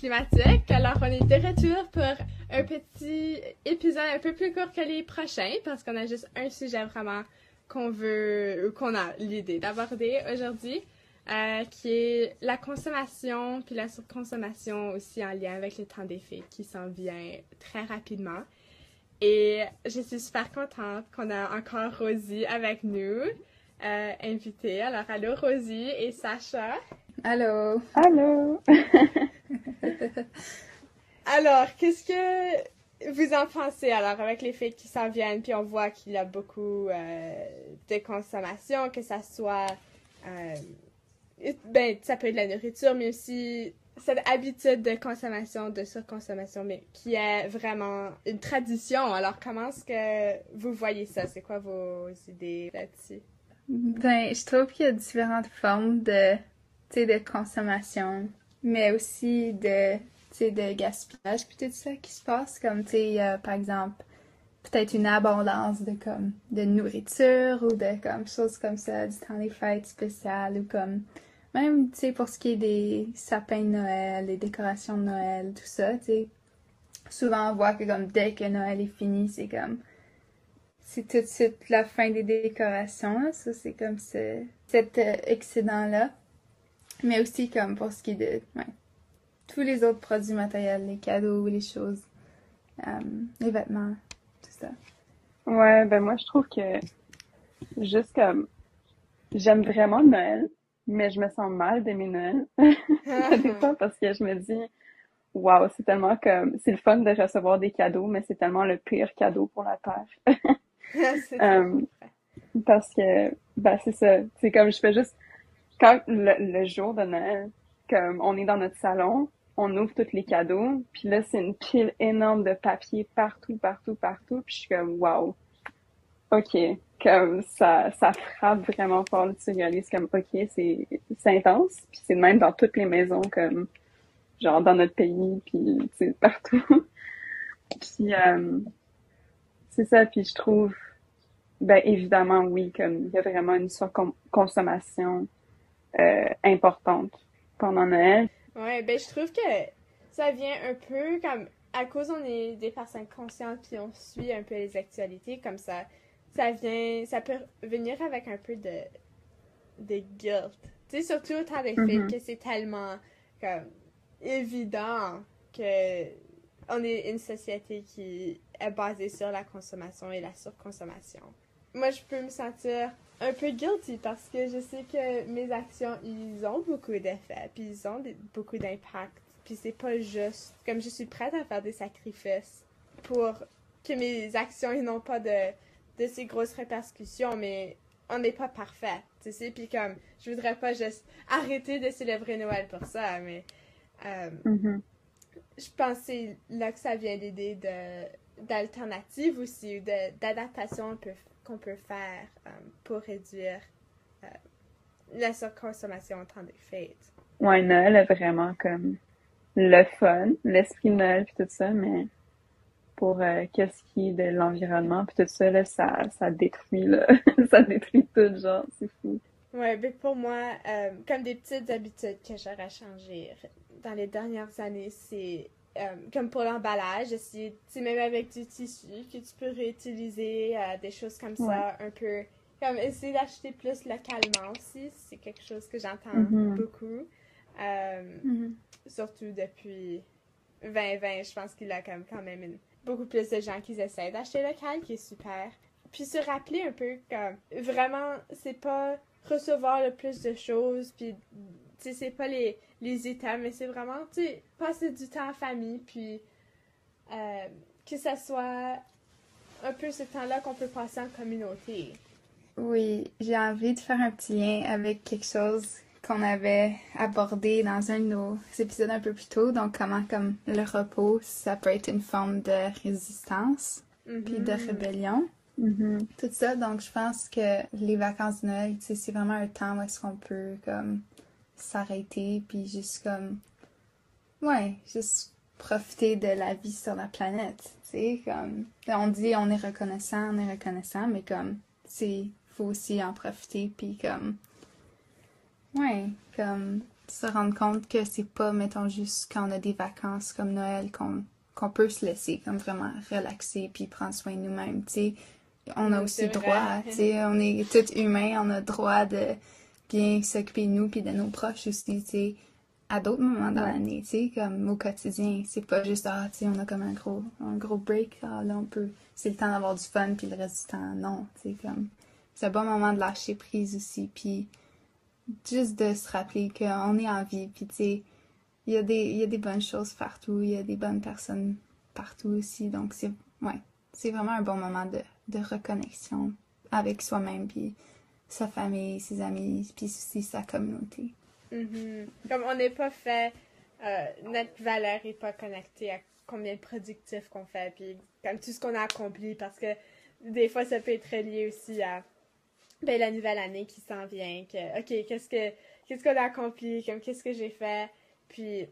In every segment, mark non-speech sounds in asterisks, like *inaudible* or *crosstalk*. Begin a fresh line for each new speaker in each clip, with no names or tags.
climatique. Alors, on est de retour pour un petit épisode un peu plus court que les prochains parce qu'on a juste un sujet vraiment qu'on veut, qu'on a l'idée d'aborder aujourd'hui, euh, qui est la consommation puis la surconsommation aussi en lien avec le temps des fêtes qui s'en vient très rapidement. Et je suis super contente qu'on a encore Rosie avec nous, euh, invitée. Alors, allô Rosie et Sacha.
Allô.
Allô. *laughs* *laughs*
alors, qu'est-ce que vous en pensez? Alors avec les fêtes qui s'en viennent, puis on voit qu'il y a beaucoup euh, de consommation, que ça soit, euh, ben, ça peut être de la nourriture, mais aussi cette habitude de consommation, de surconsommation, mais qui est vraiment une tradition. Alors, comment est-ce que vous voyez ça? C'est quoi vos idées là-dessus?
Ben, je trouve qu'il y a différentes formes de, de consommation, mais aussi de, de gaspillage, puis tout ça qui se passe. Comme, tu sais, par exemple, peut-être une abondance de, comme, de nourriture ou de, comme, choses comme ça, du temps des fêtes spéciales ou comme même, tu sais, pour ce qui est des sapins de Noël, les décorations de Noël, tout ça, tu sais, souvent on voit que comme dès que Noël est fini, c'est comme, c'est tout de suite la fin des décorations, ça c'est comme ce, cet euh, excédent-là. Mais aussi comme pour ce qui est de, ouais, tous les autres produits matériels, les cadeaux, les choses, euh, les vêtements, tout ça.
Ouais, ben moi je trouve que juste comme, j'aime vraiment Noël, mais je me sens mal d'aimer Noël. *laughs* des fois parce que je me dis, waouh, c'est tellement comme, c'est le fun de recevoir des cadeaux, mais c'est tellement le pire cadeau pour la terre. *laughs* um, parce que, ben c'est ça, c'est comme je fais juste, quand le, jour de Noël, comme on est dans notre salon, on ouvre tous les cadeaux, puis là c'est une pile énorme de papier partout, partout, partout, puis je suis comme waouh, ok, comme ça, ça frappe vraiment fort le tu réalises comme ok, c'est intense, puis c'est même dans toutes les maisons comme genre dans notre pays, puis partout. *laughs* puis euh, c'est ça, puis je trouve ben évidemment oui, comme il y a vraiment une surconsommation euh, importante pendant Noël.
Ouais, ben je trouve que ça vient un peu comme à cause on est des personnes conscientes puis on suit un peu les actualités comme ça ça vient, ça peut venir avec un peu de, de guilt. Tu sais, surtout au temps des mm que c'est tellement comme évident que on est une société qui est basée sur la consommation et la surconsommation. Moi, je peux me sentir un peu guilty parce que je sais que mes actions, ils ont beaucoup d'effets, puis ils ont beaucoup d'impact. Puis c'est pas juste comme je suis prête à faire des sacrifices pour que mes actions n'ont pas de de ces grosses répercussions, mais on n'est pas parfait, tu sais. Puis comme, je voudrais pas juste arrêter de célébrer Noël pour ça, mais euh,
mm-hmm.
je pense que c'est là que ça vient l'idée de d'alternatives aussi, d'adaptation qu'on peut faire euh, pour réduire euh, la surconsommation au temps des fêtes.
Ouais, Noël est vraiment comme le fun, l'esprit Noël et tout ça, mais pour euh, qu'est-ce qui est de l'environnement puis tout ça là, ça ça détruit là. *laughs* ça détruit tout genre c'est fou
ouais mais pour moi euh, comme des petites habitudes que j'aurais changé dans les dernières années c'est euh, comme pour l'emballage essayer même avec du tissu que tu peux réutiliser des choses comme ça un peu comme essayer d'acheter plus localement aussi c'est quelque chose que j'entends
mm-hmm.
beaucoup
Mm-hmm.
surtout depuis 2020 je pense qu'il a comme quand même une beaucoup plus de gens qui essaient d'acheter local, qui est super. Puis se rappeler un peu que vraiment, c'est pas recevoir le plus de choses, puis sais, c'est pas les, les items, mais c'est vraiment, tu sais, passer du temps en famille, puis euh, que ça soit un peu ce temps-là qu'on peut passer en communauté.
Oui, j'ai envie de faire un petit lien avec quelque chose qu'on avait abordé dans un de nos épisodes un peu plus tôt. Donc, comment, comme le repos, ça peut être une forme de résistance, puis de
Mm-hmm.
rébellion.
mm-hmm.
Tout ça. Donc, je pense que les vacances de Noël, c'est vraiment un temps où est-ce qu'on peut, comme, s'arrêter, puis juste comme, ouais, juste profiter de la vie sur la planète. Tu sais, comme, on dit on est reconnaissant, on est reconnaissant, mais comme, c'est, faut aussi en profiter, puis comme, Ouais, comme, se rendre compte que c'est pas, mettons, juste quand on a des vacances comme Noël qu'on qu'on peut se laisser comme vraiment relaxer puis prendre soin de nous-mêmes, tu sais. On a aussi droit, tu sais, on est tous humains, on a droit de bien s'occuper de nous puis de nos proches aussi, tu sais, à d'autres moments dans l'année, tu sais, comme au quotidien. C'est pas juste, ah, tu sais, on a comme un gros, un gros break, ah, là, on peut, c'est le temps d'avoir du fun puis le reste du temps, non, tu sais, comme, c'est un bon moment de lâcher prise aussi puis juste de se rappeler qu'on est en vie puis tu sais, il y, a des, y a des bonnes choses partout, il y a des bonnes personnes partout aussi. Donc, c'est ouais, c'est vraiment un bon moment de, de reconnexion avec soi-même, puis sa famille, ses amis, puis aussi sa communauté.
Mm-hmm. Comme on n'est pas fait, euh, notre valeur n'est pas connectée à combien de productifs qu'on fait, puis comme tout ce qu'on a accompli, parce que des fois, ça peut être lié aussi à ben, la nouvelle année qui s'en vient, que, OK, qu'est-ce que qu'est-ce qu'on a accompli, comme qu'est-ce que j'ai fait, puis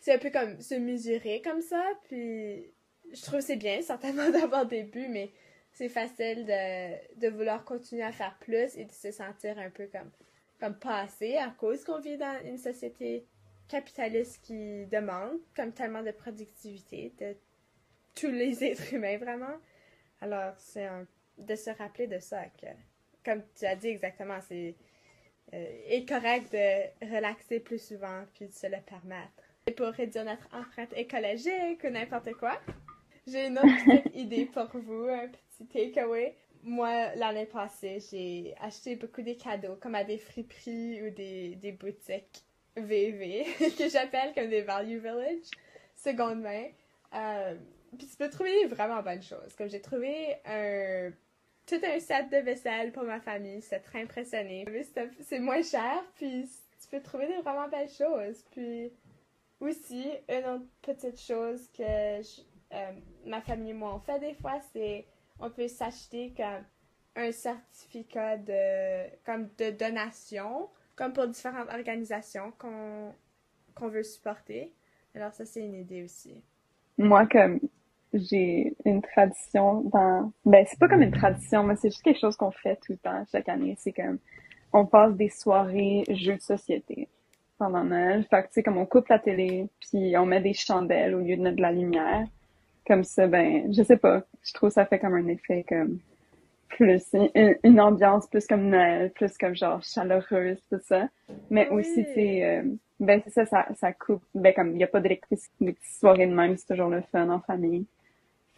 c'est un peu comme se mesurer comme ça. Puis je trouve c'est bien, certainement, *laughs* d'avoir des buts, mais c'est facile de, de, vouloir continuer à faire plus et de se sentir un peu comme, comme pas assez à cause qu'on vit dans une société capitaliste qui demande comme tellement de productivité de tous les *laughs* êtres humains vraiment. Alors c'est de se rappeler de ça que, comme tu as dit exactement, c'est euh, est correct de relaxer plus souvent puis de se le permettre. Et pour réduire notre empreinte écologique ou n'importe quoi, j'ai une autre *laughs* idée pour vous, un petit takeaway. Moi, l'année passée, j'ai acheté beaucoup de cadeaux, comme à des friperies ou des, des boutiques VV, *laughs* que j'appelle comme des Value Village, seconde main. Euh, puis tu peux trouver vraiment bonnes choses. Comme j'ai trouvé un tout un set de vaisselle pour ma famille. c'est très impressionné. C'est moins cher, puis tu peux trouver des vraiment belles choses. Puis aussi, une autre petite chose que euh, ma famille et moi on fait des fois, c'est on peut s'acheter comme un certificat de donation, comme pour différentes organisations qu'on qu'on veut supporter. Alors ça c'est une idée aussi.
Moi comme j'ai une tradition dans ben c'est pas comme une tradition mais c'est juste quelque chose qu'on fait tout le temps chaque année c'est comme on passe des soirées jeux de société pendant Noël fait que tu sais comme on coupe la télé puis on met des chandelles au lieu de mettre de la lumière comme ça ben je sais pas je trouve ça fait comme un effet comme plus une, ambiance plus comme Noël plus comme genre chaleureuse tout ça mais aussi tu sais euh, ben c'est ça, ça ça coupe ben comme il y a pas d'électricité des soirées de même c'est toujours le fun en famille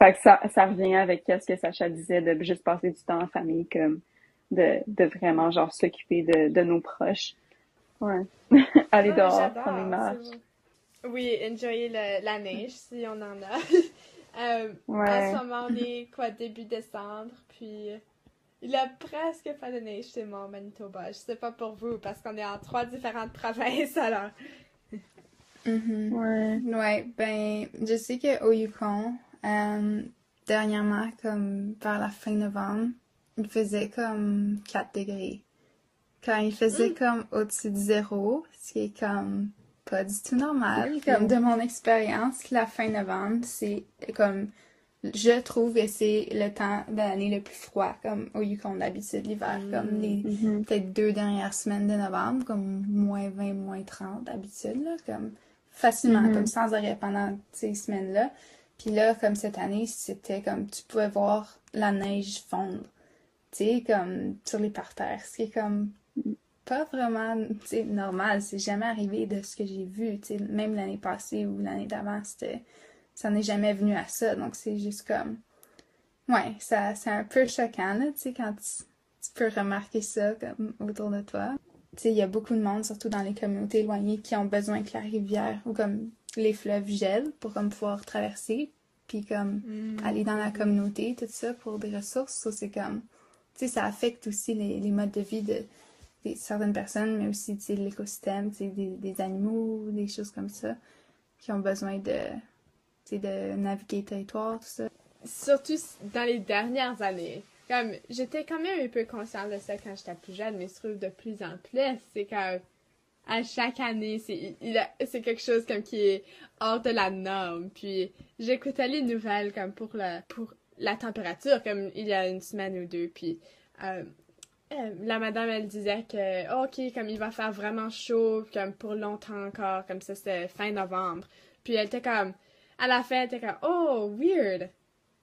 fait que ça, ça revient avec ce que Sacha disait de juste passer du temps en famille, comme de, de vraiment genre s'occuper de, de nos proches. Ouais. *laughs* Aller dehors, prendre des marches.
Oui, enjoyer la neige si on en a. euh, En ce moment, on est quoi, début décembre, puis il a presque pas de neige chez moi au Manitoba. Je sais pas pour vous, parce qu'on est en trois différentes provinces, alors.
Mm Ouais. Ouais, ben, je sais qu'au Yukon, euh, dernièrement, comme vers la fin novembre, il faisait comme 4 degrés. Quand il faisait mm. comme au-dessus de zéro, ce qui est comme pas du tout normal, comme de mon expérience, la fin novembre, c'est comme je trouve que c'est le temps de l'année le plus froid, comme au Yukon d'habitude, l'hiver, mm. comme les mm-hmm. peut-être deux dernières semaines de novembre, comme moins 20, moins 30 d'habitude, là, comme facilement, mm-hmm. comme sans arrêt pendant ces semaines-là. Puis là, comme cette année, c'était comme tu pouvais voir la neige fondre, tu sais, comme sur les parterres, ce qui est comme pas vraiment, normal. C'est jamais arrivé de ce que j'ai vu, même l'année passée ou l'année d'avant, ça n'est jamais venu à ça. Donc c'est juste comme, ouais, ça, c'est un peu choquant, là, tu sais, quand tu, tu peux remarquer ça comme autour de toi. Tu sais, il y a beaucoup de monde, surtout dans les communautés éloignées, qui ont besoin que la rivière ou comme les fleuves gèlent pour comme pouvoir traverser puis comme mm. aller dans la communauté tout ça pour des ressources ça c'est comme tu sais ça affecte aussi les, les modes de vie de, certaines personnes mais aussi l'écosystème des, des animaux des choses comme ça qui ont besoin de de naviguer le territoire tout ça
surtout dans les dernières années comme j'étais quand même un peu consciente de ça quand j'étais plus jeune mais je trouve de plus en plus c'est comme à chaque année, c'est c'est quelque chose comme qui est hors de la norme. Puis j'écoutais les nouvelles comme pour la pour la température comme il y a une semaine ou deux. Puis euh, euh, la madame, elle disait que, oh, OK, comme il va faire vraiment chaud, comme pour longtemps encore, comme ça, c'était fin novembre. Puis elle était comme, à la fin, elle était comme, oh, weird.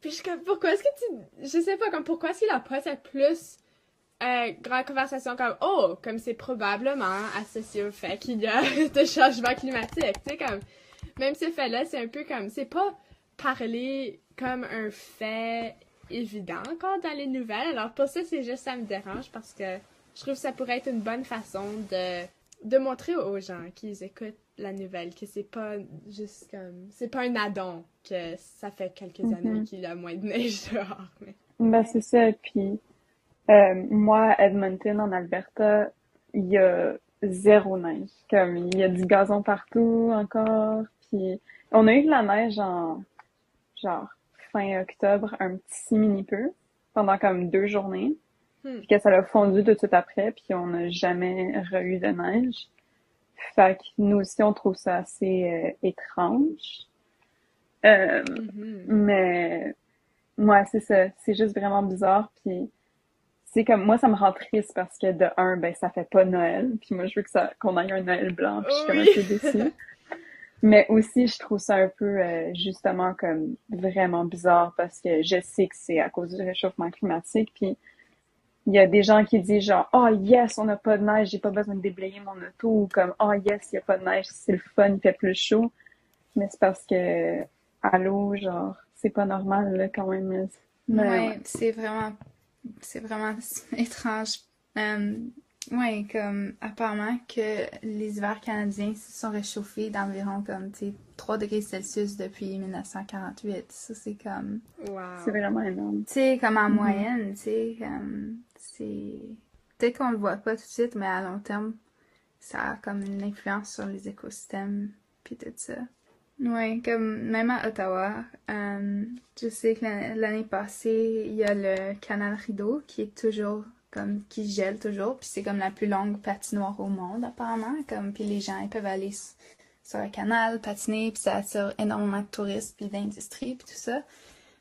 Puis je suis comme, pourquoi est-ce que tu. Je sais pas, comme, pourquoi est-ce qu'il a pas cette plus euh, grande conversation comme, oh, comme c'est probablement associé au fait qu'il y a *laughs* de changement climatique. Tu sais, comme, même ce fait-là, c'est un peu comme, c'est pas parler comme un fait évident encore dans les nouvelles. Alors pour ça, c'est juste ça me dérange parce que je trouve que ça pourrait être une bonne façon de, de montrer aux gens qui écoutent la nouvelle que c'est pas juste comme c'est pas un addon que ça fait quelques
Mhm.
années qu'il y a moins de neige dehors. Mais...
Ben, c'est ça. Puis, euh, moi, à Edmonton, en Alberta, il y a zéro neige. Comme, il y a du gazon partout encore. Puis, on a eu de la neige en, genre, fin octobre, un petit mini peu, pendant comme deux journées.
Hmm.
Puis que ça a fondu tout de suite après, puis on n'a jamais re-eu de neige. Fait que nous aussi, on trouve ça assez euh, étrange. Euh,
Mhm.
mais ouais, c'est ça. C'est juste vraiment bizarre. Puis c'est comme moi, ça me rend triste parce que de un, ben ça fait pas Noël. Puis moi, je veux que ça qu'on aille un Noël blanc. Puis je suis comme
Oui.
un peu déçue. *laughs* Mais aussi, je trouve ça un peu euh, justement comme vraiment bizarre parce que je sais que c'est à cause du réchauffement climatique. Puis il y a des gens qui disent genre oh yes, on n'a pas de neige, j'ai pas besoin de déblayer mon auto ou comme oh yes, il y a pas de neige, c'est le fun, il fait plus chaud. Mais c'est parce que allô, genre c'est pas normal là quand même. Mais
Ouais,
ouais.
c'est vraiment, c'est vraiment *laughs* étrange. Euh, ouais, comme apparemment que les hivers canadiens se sont réchauffés d'environ comme, tu sais, 3 degrés Celsius depuis 1948. Ça, c'est comme,
Wow.
C'est vraiment énorme.
tu sais, comme en
Mhm.
moyenne, tu sais, comme, c'est... Peut-être qu'on le voit pas tout de suite, mais à long terme, ça a comme une influence sur les écosystèmes, puis tout ça. Ouais, comme même à Ottawa, euh, je sais que l'an- l'année passée, il y a le canal Rideau qui est toujours comme qui gèle toujours, puis c'est comme la plus longue patinoire au monde apparemment, comme puis les gens ils peuvent aller sur le canal patiner, puis ça attire énormément de touristes puis d'industrie puis tout ça.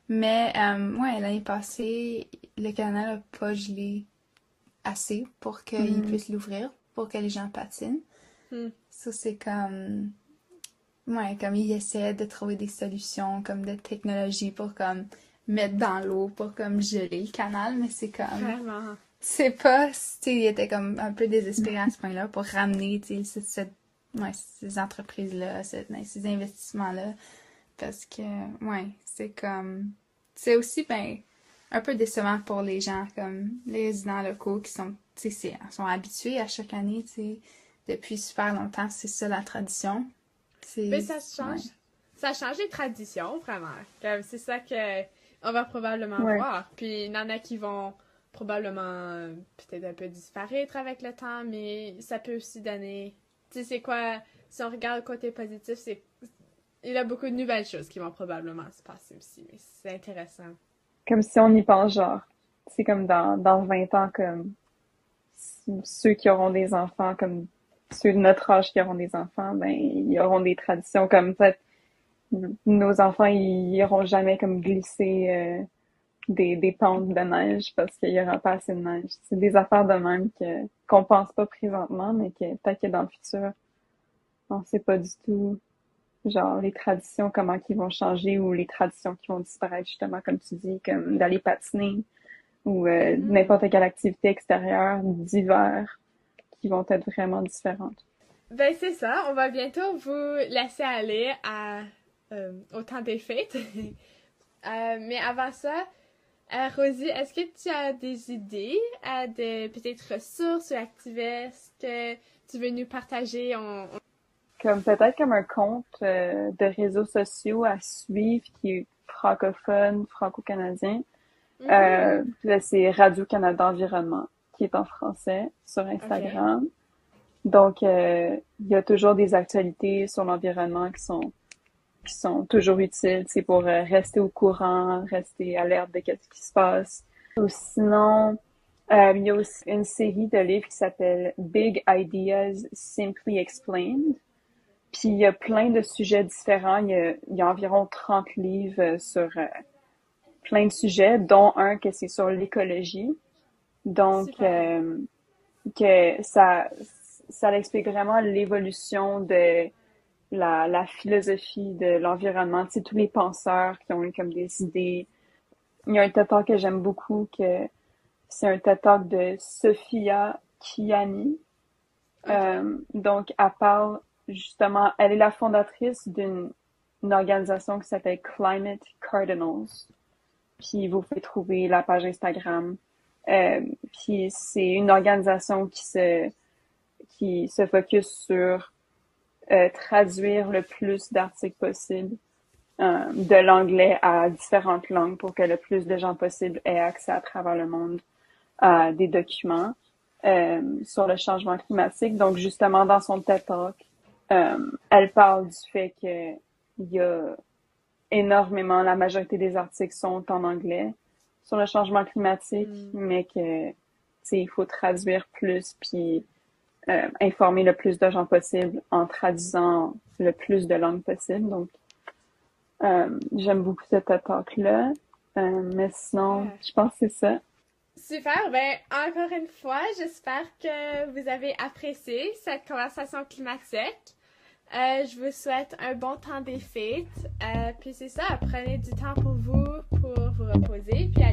Mais euh, ouais, l'année passée, le canal a pas gelé assez pour qu'il
Mhm.
puisse l'ouvrir, pour que les gens patinent.
Hmm.
Ça c'est comme Ouais, comme ils essaient de trouver des solutions comme de technologie pour comme mettre dans l'eau pour comme geler le canal, mais c'est comme
Vraiment.
C'est pas, tu sais, ils étaient comme un peu désespérés à ce point-là pour ramener, tu sais, cette, cette- ouais, ces entreprises-là, ben, ces investissements-là, parce que, ouais, c'est comme, c'est aussi, ben, un peu décevant pour les gens, comme les résidents locaux qui sont, sais, sont habitués à chaque année, tu sais, depuis super longtemps, c'est ça la tradition. C'est,
Mais ça change.
ouais.
Ça change les traditions, vraiment. Comme c'est ça que on va probablement
Ouais.
voir. Puis il y en a qui vont probablement peut-être un peu disparaître avec le temps, mais ça peut aussi donner. Tu sais, c'est quoi Si on regarde le côté positif, c'est il y a beaucoup de nouvelles choses qui vont probablement se passer aussi. Mais c'est intéressant.
Comme si on y pense, genre, c'est comme dans, dans 20 ans, comme ceux qui auront des enfants, comme ceux de notre âge qui auront des enfants, ben, ils auront des traditions comme peut-être nos enfants, ils iront jamais comme glisser euh, des, des pentes de neige parce qu'il y aura pas assez de neige. C'est des affaires de même que qu'on pense pas présentement, mais que peut-être que dans le futur, on sait pas du tout genre les traditions, comment qu'ils vont changer ou les traditions qui vont disparaître, justement, comme tu dis, comme d'aller patiner ou euh,
Mhm.
n'importe quelle activité extérieure d'hiver qui vont être vraiment différentes.
Ben c'est ça, on va bientôt vous laisser aller à, euh, au temps des fêtes. *laughs* Euh, mais avant ça, euh, Rosie, est-ce que tu as des idées, euh, de peut-être ressources ou activistes que tu veux nous partager? On, on-
Comme peut-être comme un compte euh, de réseaux sociaux à suivre qui est francophone, franco-canadien. Euh, là, c'est Radio-Canada Environnement, qui est en français sur Instagram. Donc, il y a toujours des actualités sur l'environnement qui sont qui sont toujours utiles, c'est pour euh, rester au courant, rester alerte de ce qui se passe. Ou sinon, euh, il y a aussi une série de livres qui s'appelle Big Ideas Simply Explained. Puis il y a plein de sujets différents. Il y a, il y a environ 30 livres euh, sur euh, plein de sujets, dont un que c'est sur l'écologie. Donc, euh, que ça, ça explique vraiment l'évolution de la, la philosophie de l'environnement. Tu sais, tous les penseurs qui ont eu comme des idées. Il y a un TED que j'aime beaucoup, que c'est un TED de Sophia Kiani. Euh, donc, elle parle justement, elle est la fondatrice d'une organisation qui s'appelle Climate Cardinals. Puis vous pouvez trouver la page Instagram. Euh, puis c'est une organisation qui se qui se focus sur euh, traduire le plus d'articles possible euh, de l'anglais à différentes langues pour que le plus de gens possible aient accès à travers le monde à des documents euh, sur le changement climatique. Donc justement dans son TED Talk, euh, elle parle du fait que il y a énormément, la majorité des articles sont en anglais sur le changement climatique, mm. mais que il faut traduire plus puis euh, informer le plus de gens possible en traduisant le plus de langues possible. Donc, euh, j'aime beaucoup cette attaque-là. Euh, mais sinon, je pense que c'est ça.
Super. Ben, encore une fois, j'espère que vous avez apprécié cette conversation climatique. Euh, je vous souhaite un bon temps des fêtes. Euh, puis c'est ça, prenez du temps pour vous, pour vous reposer. Puis